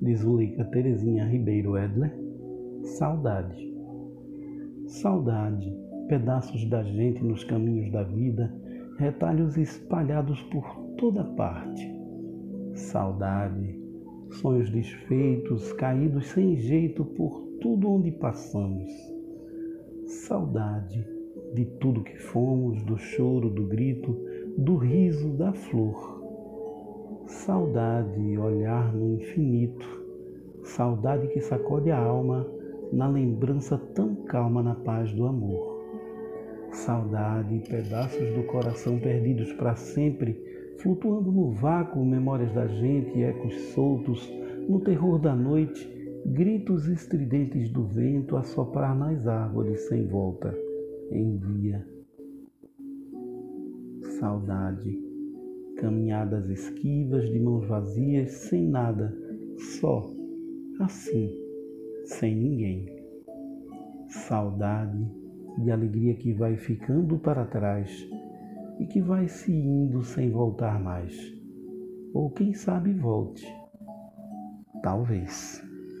de Zuleika Terezinha Ribeiro Edler, saudade. Saudade, pedaços da gente nos caminhos da vida, retalhos espalhados por toda parte. Saudade, sonhos desfeitos, caídos sem jeito por tudo onde passamos. Saudade de tudo que fomos, do choro, do grito, do riso, da flor Saudade, olhar no infinito, saudade que sacode a alma na lembrança tão calma na paz do amor. Saudade, pedaços do coração perdidos para sempre, flutuando no vácuo, memórias da gente, ecos soltos, no terror da noite, gritos estridentes do vento a soprar nas árvores sem volta, em dia. Saudade caminhadas esquivas de mãos vazias, sem nada, só, assim, sem ninguém. Saudade de alegria que vai ficando para trás e que vai se indo sem voltar mais. Ou quem sabe volte. Talvez.